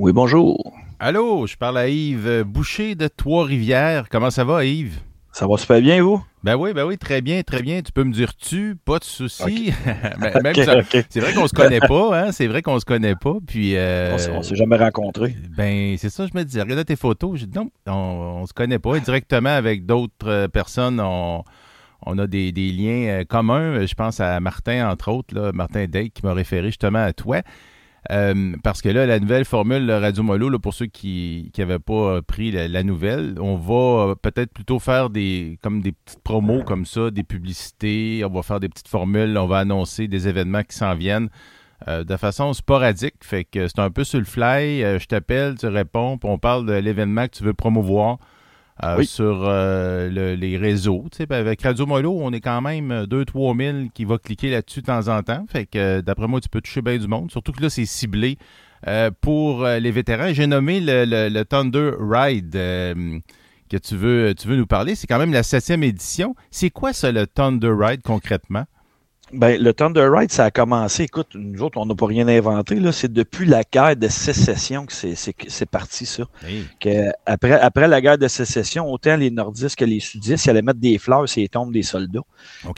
Oui, bonjour. Allô, je parle à Yves Boucher de Trois-Rivières. Comment ça va, Yves? Ça va super bien, vous? Ben oui, ben oui, très bien, très bien. Tu peux me dire tu, pas de souci. C'est vrai qu'on se connaît pas, hein? C'est vrai qu'on se connaît pas. Puis euh, on s'est jamais rencontrés. Ben c'est ça, je me dis. Regarde tes photos. Je dis non, on, se connaît pas. directement avec d'autres euh, personnes, on, a des, liens euh, communs. Je pense à Martin, entre autres, là, Martin Dake, qui m'a référé justement à toi. Euh, parce que là, la nouvelle formule Radio Molo, pour ceux qui n'avaient pas pris la, nouvelle, on va peut-être plutôt faire des comme des petites promos comme ça, des publicités, on va faire des petites formules, on va annoncer des événements qui s'en viennent. Euh, de façon sporadique, fait que c'est un peu sur le fly, euh, je t'appelle, tu réponds, puis on parle de l'événement que tu veux promouvoir. Euh, sur euh, les réseaux. Avec Radio Molo, on est quand même 2-3 000 qui va cliquer là-dessus de temps en temps. Fait que d'après moi, tu peux toucher bien du monde. Surtout que là, c'est ciblé euh, pour les vétérans. J'ai nommé le, Thunder Ride que tu veux, tu veux nous parler. C'est quand même la septième édition. C'est quoi ça, le Thunder Ride concrètement? Ben, le Thunder Ride, ça a commencé. Écoute, nous autres, on n'a pas rien inventé. Là. C'est depuis la guerre de sécession que c'est, parti, ça. Que après, après la guerre de sécession, autant les nordistes que les sudistes, ils allaient mettre des fleurs sur les tombes des soldats.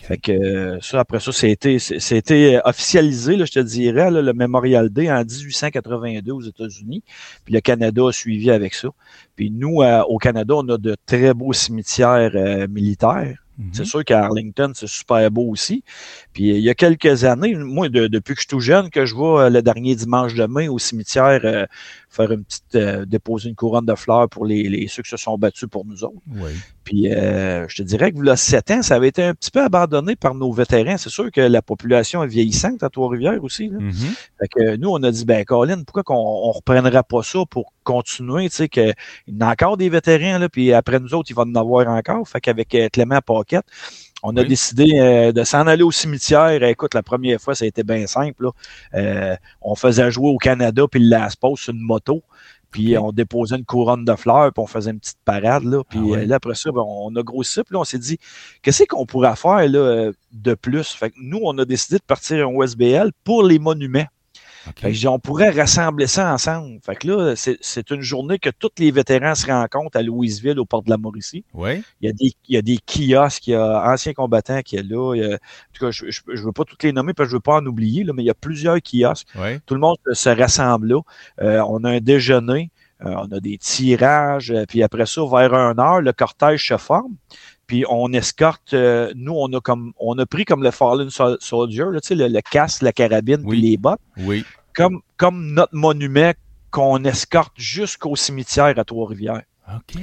Fait que ça, après ça, c'était, officialisé, là, je te dirais, le Memorial Day en 1882 aux États-Unis. Puis le Canada a suivi avec ça. Puis nous, euh, au Canada, on a de très beaux cimetières euh, militaires. C'est mhm. sûr qu'à Arlington, c'est super beau aussi. Puis il y a quelques années, moi, depuis que je suis tout jeune, que je vois euh, le dernier dimanche de mai au cimetière euh, faire une petite euh, déposer une couronne de fleurs pour les, les, ceux qui se sont battus pour nous autres. Oui. Puis je te dirais que là, sept ans, ça avait été un petit peu abandonné par nos vétérans. C'est sûr que la population est vieillissante à Trois-Rivières aussi. Là. Mhm. Fait que nous, on a dit, ben Colin, pourquoi qu'on on reprendrait pas ça pour continuer, tu sais, qu'il y a encore des vétérans, là, puis après nous autres, il va en avoir encore. Fait qu'avec Clément Paquette, on a décidé euh, de s'en aller au cimetière. Écoute, la première fois, ça a été bien simple. Euh, on faisait jouer au Canada, puis le pose sur une moto. Puis on déposait une couronne de fleurs, puis on faisait une petite parade. Là. Puis ah euh, là, après ça, ben, on a grossi. Puis là, on s'est dit, qu'est-ce qu'on pourrait faire là, de plus? Fait que nous, on a décidé de partir en OSBL pour les monuments on pourrait rassembler ça ensemble. Fait que là, c'est une journée que tous les vétérans se rencontrent à Louisville, au port de la Mauricie. Oui. Il y a des, il y a des kiosques, il y a anciens combattants qui est là. en tout cas, je ne veux pas toutes les nommer parce que je veux pas en oublier, là, mais il y a plusieurs kiosques. Tout le monde se rassemble là. Euh, on a un déjeuner. Euh, on a des tirages, euh, puis après ça, vers un heure, le cortège se forme puis on escorte, nous, on a comme on a pris comme le Fallen Soldier, là, le, le casque, la carabine, puis les bottes. Oui comme, comme notre monument qu'on escorte jusqu'au cimetière à Trois-Rivières. OK.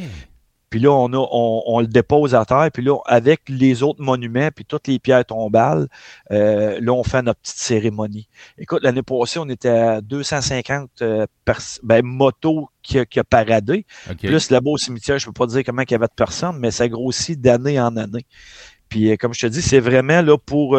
Puis là, on, a, on, le dépose à terre. Puis là, avec les autres monuments, puis toutes les pierres tombales, euh, là, on fait notre petite cérémonie. Écoute, l'année passée, on était à 250 euh, ben, motos qui, qui a paradé. Plus là-bas au cimetière, je ne peux pas dire comment il y avait de personnes, mais ça grossit d'année en année. Puis, euh, comme je te dis, c'est vraiment là pour,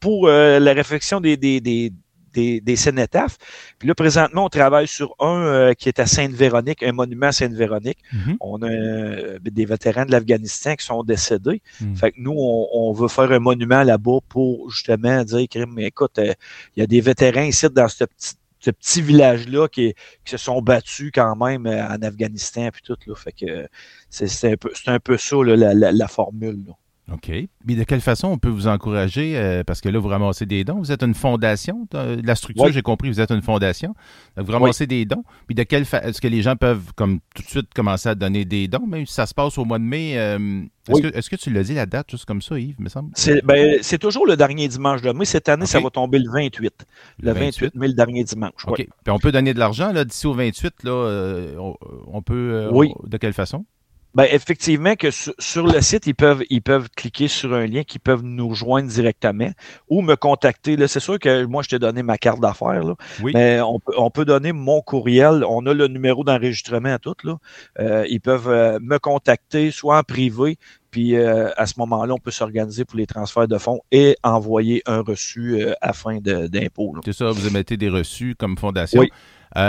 pour la réflexion des, des, des des, des cénotaphes. Puis là, présentement, on travaille sur un euh, qui est à Sainte-Véronique, un monument à Sainte-Véronique. Mhm. On a euh, des vétérans de l'Afghanistan qui sont décédés. Mhm. Fait que nous, on, veut faire un monument là-bas pour justement dire, mais écoute, euh, il y a des vétérans ici dans ce petit ce petit village-là qui, qui, se sont battus quand même en Afghanistan puis tout. Là. Fait que c'est un peu, un peu ça la, la, la, formule. Là. OK. Mais de quelle façon on peut vous encourager? Euh, parce que là, vous ramassez des dons? Vous êtes une fondation? La structure, j'ai compris, vous êtes une fondation. vous ramassez des dons. Puis de quelle façon est-ce que les gens peuvent comme tout de suite commencer à donner des dons, même si ça se passe au mois de mai? Euh, est-ce, que, tu l'as dit la date juste comme ça, Yves, me semble? C'est, ben, toujours le dernier dimanche de mai. Cette année, ça va tomber le 28. Le 28, mai, le dernier dimanche. OK. Puis on peut donner de l'argent là, d'ici au 28, là, euh, on, peut. oui. de quelle façon? Ben, effectivement, que sur, le site, ils peuvent, ils peuvent cliquer sur un lien qui peuvent nous joindre directement ou me contacter. Là, c'est sûr que moi, je t'ai donné ma carte d'affaires. Là, oui. Mais on, on, peut donner mon courriel. On a le numéro d'enregistrement à tout. Là. Euh, ils peuvent euh, me contacter, soit en privé, puis euh, à ce moment-là, on peut s'organiser pour les transferts de fonds et envoyer un reçu à fin d'impôt. C'est ça, vous émettez des reçus comme fondation. Oui.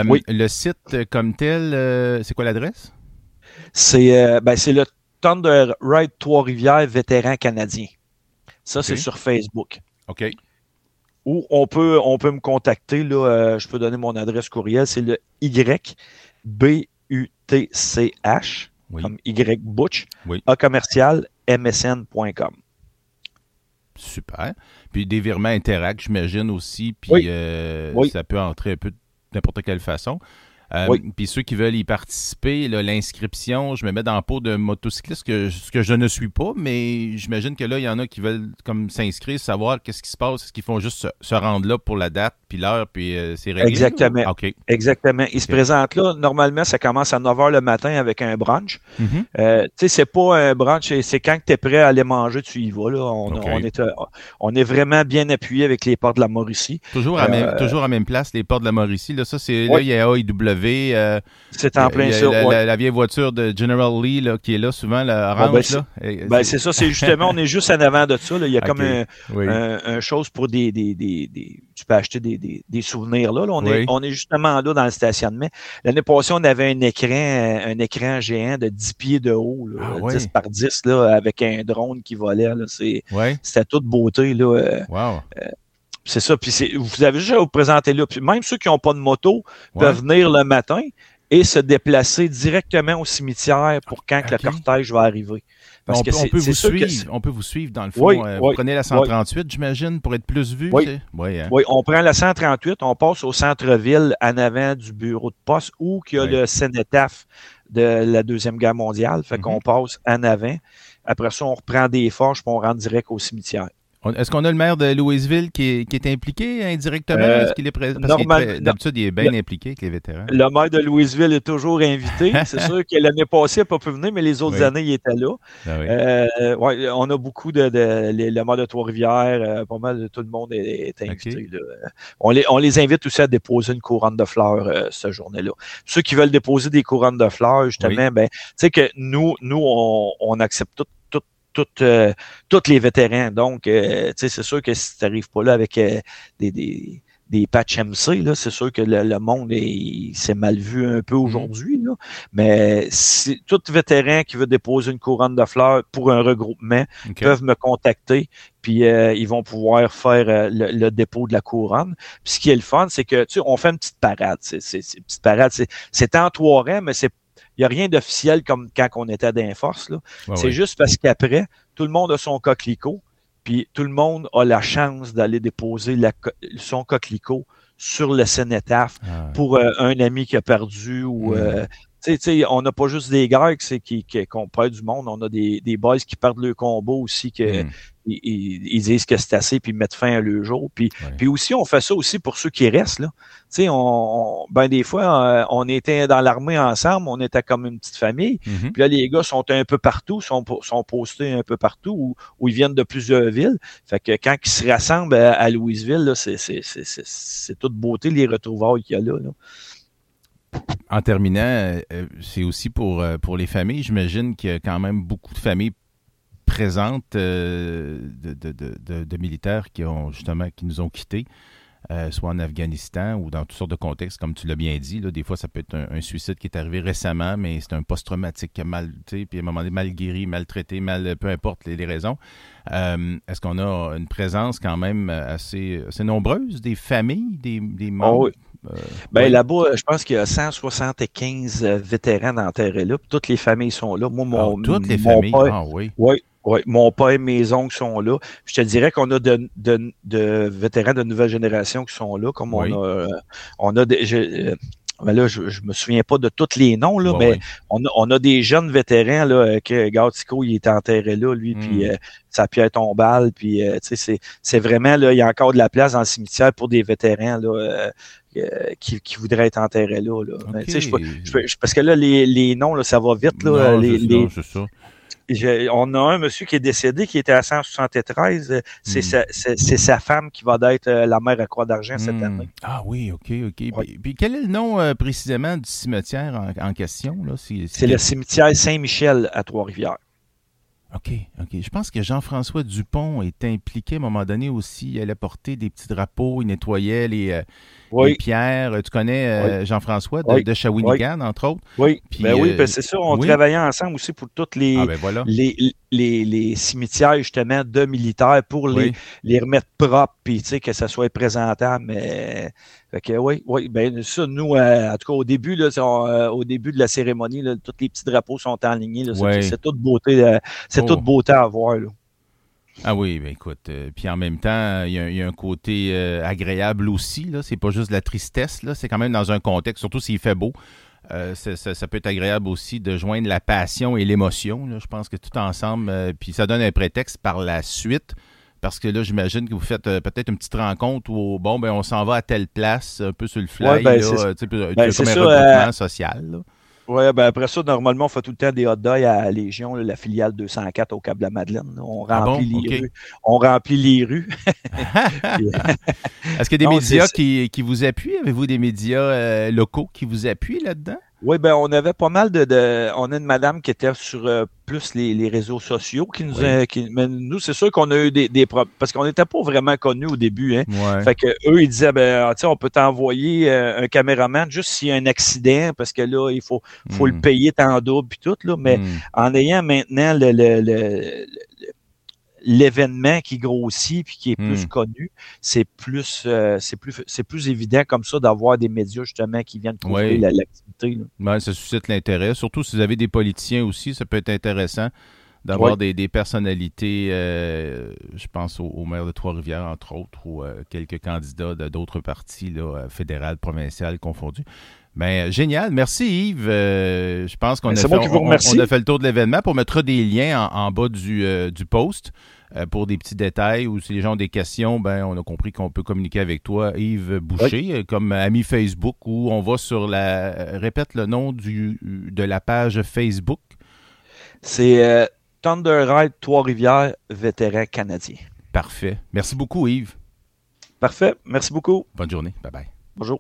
oui. Le site comme tel, c'est quoi l'adresse? C'est euh, ben, le Thunder Ride Trois-Rivières vétéran canadien. Ça, c'est sur Facebook. OK. ou on peut, on peut me contacter. Là, je peux donner mon adresse courriel. C'est le YBUTCH, comme Y Butch, à commercial msn.com. Super. Puis des virements Interact, j'imagine aussi. Puis ça peut entrer un peu de n'importe quelle façon. Euh, puis ceux qui veulent y participer, l'inscription, je me mets dans la peau de motocycliste, que, ce que je ne suis pas, mais j'imagine que là, il y en a qui veulent comme s'inscrire, savoir qu'est-ce qui se passe, est-ce qu'ils font juste se, rendre là pour la date, puis l'heure, puis euh, c'est réglé? Exactement. Exactement. Ils se présentent là, normalement, ça commence à 9 h le matin avec un brunch. Mm-hmm. Euh, tu sais, c'est pas un brunch, c'est quand tu es prêt à aller manger, tu y vas. Là. On, est, on est vraiment bien appuyé avec les portes de la Mauricie. Toujours à, même, toujours à même place, les portes de la Mauricie. Là, ça, c'est, là, il y a AIW euh, c'est en plein ça. La, vieille voiture de General Lee là, qui est là souvent, la ben, orange. Ben, c'est ça, c'est justement, on est juste en avant de ça. Il y a comme un, chose pour des, des, des, Tu peux acheter des, des, souvenirs là. On, est, on est justement là dans le stationnement. L'année passée, on avait un écran, un écran géant de 10 pieds de haut, 10 ah par 10, là, avec un drone qui volait. C'était toute beauté. Là. Euh, wow. Euh, c'est ça. Puis vous avez déjà vous présenter là. Puis même ceux qui n'ont pas de moto peuvent venir le matin et se déplacer directement au cimetière pour quand le cortège va arriver. Parce on, que peut, on, peut vous suivre, on peut vous suivre dans le fond. Euh, vous prenez la 138, j'imagine, pour être plus vu. Oui. Hein. oui, on prend la 138, on passe au centre-ville en avant du bureau de poste où il y a le cénotaphe de la Deuxième Guerre mondiale. Fait qu'on mhm. passe en avant. Après ça, on reprend des forges puis on rentre direct au cimetière. Est-ce qu'on a le maire de Louisville qui est, impliqué indirectement? Euh, Est-ce qu'il est présent? d'habitude, il est bien impliqué avec les vétérans. Le maire de Louisville est toujours invité. C'est sûr que l'année passée, il n'a pas pu venir, mais les autres années, il était là. Ah euh, on a beaucoup de, le maire de Trois-Rivières, euh, pas mal de tout le monde est, invité. On, les, on les invite aussi à déposer une couronne de fleurs ce journée-là. Ceux qui veulent déposer des couronnes de fleurs, justement, ben, tu sais que nous, nous, on, on accepte tout toutes, euh, tous les vétérans. Donc, euh, c'est sûr que si tu n'arrives pas là avec euh, des, des, des patchs MC, c'est sûr que le, monde s'est mal vu un peu mhm. aujourd'hui. Mais si tout vétéran qui veut déposer une couronne de fleurs pour un regroupement peuvent me contacter, puis ils vont pouvoir faire le, dépôt de la couronne. Puis ce qui est le fun, c'est que tu sais, on fait une petite parade. C'est, c'est, petite parade. C'est en trois mais c'est il n'y a rien d'officiel comme quand on était dans force. Là. c'est juste parce qu'après, tout le monde a son coquelicot, puis tout le monde a la chance d'aller déposer son coquelicot sur le cénotaphe ah pour euh, un ami qui a perdu ou on n'a pas juste des gars qui, qui, qui, perd du monde, on a des, des boys qui perdent le combo aussi, que, hmm. ils, disent que c'est assez, puis ils mettent fin à leur jour. Puis, puis aussi, on fait ça aussi pour ceux qui restent. Là. sais on, ben des fois, euh, on était dans l'armée ensemble, on était comme une petite famille. Mm-hmm. Puis là, les gars sont un peu partout, sont, sont postés un peu partout, ou, ils viennent de plusieurs villes. Fait que quand ils se rassemblent à, Louisville, c'est toute beauté les retrouvailles qu'il y a là. là. En terminant, euh, c'est aussi pour, euh, pour les familles. J'imagine qu'il y a quand même beaucoup de familles présentes euh, de, militaires qui nous ont quittés. Soit en Afghanistan ou dans toutes sortes de contextes, comme tu l'as bien dit. Là, des fois, ça peut être un, suicide qui est arrivé récemment, mais c'est un post-traumatique mal, puis à un moment donné, mal guéri, maltraité, mal, peu importe les, raisons. Est-ce qu'on a une présence quand même assez, assez nombreuse des familles, des, des ah membres? Euh, ben là-bas, je pense qu'il y a 175 euh, vétérans enterrés là. toutes les familles sont là. Moi, mon, ah, toutes les familles, père, ah, oui. Oui, oui, mon père et mes oncles sont là. Je te dirais qu'on a de, de, de, vétérans de nouvelle génération qui sont là, comme on a, euh, on a des, ben là, je, je me souviens pas de tous les noms, là, mais on, a, on a des jeunes vétérans, là, que Gautico, il est enterré là, lui, puis hmm. euh, sa pierre tombale, puis euh, c'est, c'est vraiment, là, il y a encore de la place dans le cimetière pour des vétérans, là, euh, qui, qui, voudraient être enterrés là. là. je, parce que là, les, les noms, là, ça va vite. Là, les, les, ça on a un monsieur qui est décédé, qui était à 173. Euh, hmm. C'est sa, femme qui va être euh, la mère à Croix d'Argent cette hmm. année. Ah oui, OK, OK. Puis, quel est le nom euh, précisément du cimetière en, question? C'est le cimetière Saint-Michel à Trois-Rivières. OK, OK. Je pense que Jean-François Dupont est impliqué à un moment donné aussi. Il allait porter des petits drapeaux, il nettoyait les, euh, pierres. Tu connais euh, Jean-François de, Shawinigan, entre autres? Oui, ben oui, ben c'est ça. On travaillait ensemble aussi pour toutes les, ah, ben les, les, les, cimetières, justement, de militaires pour les, les remettre propres, puis que ça soit présentable. Mais fait que oui, oui, ben ça, nous, euh, en tout cas, au début, là, euh, au début de la cérémonie, là, tous les petits drapeaux sont alignés. C'est toute beauté, euh, c'est toute oh. beauté à voir. Là. Ah oui, ben écoute, puis en même temps, il y, a un côté agréable aussi. Là, c'est pas juste de la tristesse. Là, c'est quand même dans un contexte, surtout s'il fait beau. Ça, ça, peut être agréable aussi de joindre la passion et l'émotion. Je pense que tout ensemble, puis ça donne un prétexte par la suite parce que là, j'imagine que vous faites euh, peut-être une petite rencontre où, bon, ben, on s'en va à telle place, un peu sur le fly, ben, là, euh, ben, comme un regroupement euh, social. Oui, ben après ça, normalement, on fait tout le temps des hot dogs à Légion, la filiale 204 au Cap de la Madeleine. On ah remplit les rues. On remplit les rues. Est-ce qu'il y a des médias qui, qui, vous appuient? Avez-vous des médias locaux qui vous appuient là-dedans? Oui, ben on avait pas mal de, on a une madame qui était sur euh, plus les, réseaux sociaux qui nous a, qui, mais nous c'est sûr qu'on a eu des, des parce qu'on n'était pas vraiment connus au début hein. Fait que eux ils disaient ben ah, on peut t'envoyer euh, un caméraman juste s'il y a un accident parce que là il faut faut le hmm. payer tant double puis tout là mais hmm. en ayant maintenant le, le l'événement qui grossit puis qui est plus hmm. connu, c'est plus, euh, c'est plus, c'est plus évident comme ça d'avoir des médias justement qui viennent couvrir l'activité. Ben, ça suscite l'intérêt. Surtout si vous avez des politiciens aussi, ça peut être intéressant d'avoir des, personnalités, euh, je pense au, maire de Trois-Rivières, entre autres, ou euh, quelques candidats d'autres partis, là, fédérales, provinciales confondus. Ben, génial. Merci Yves. je pense qu'on a, fait, on, a fait le tour de l'événement. Pour mettre des liens en, bas du, du post. Euh, pour des petits détails ou si les gens ont des questions, ben, on a compris qu'on peut communiquer avec toi, Yves Boucher, euh, comme ami Facebook, ou on va sur la. Euh, répète le nom du, de la page Facebook. C'est Thunder Ride Trois-Rivières, vétéran canadien. Parfait. Merci beaucoup, Yves. Parfait. Merci beaucoup. Bonne journée. Bye bye. Bonjour.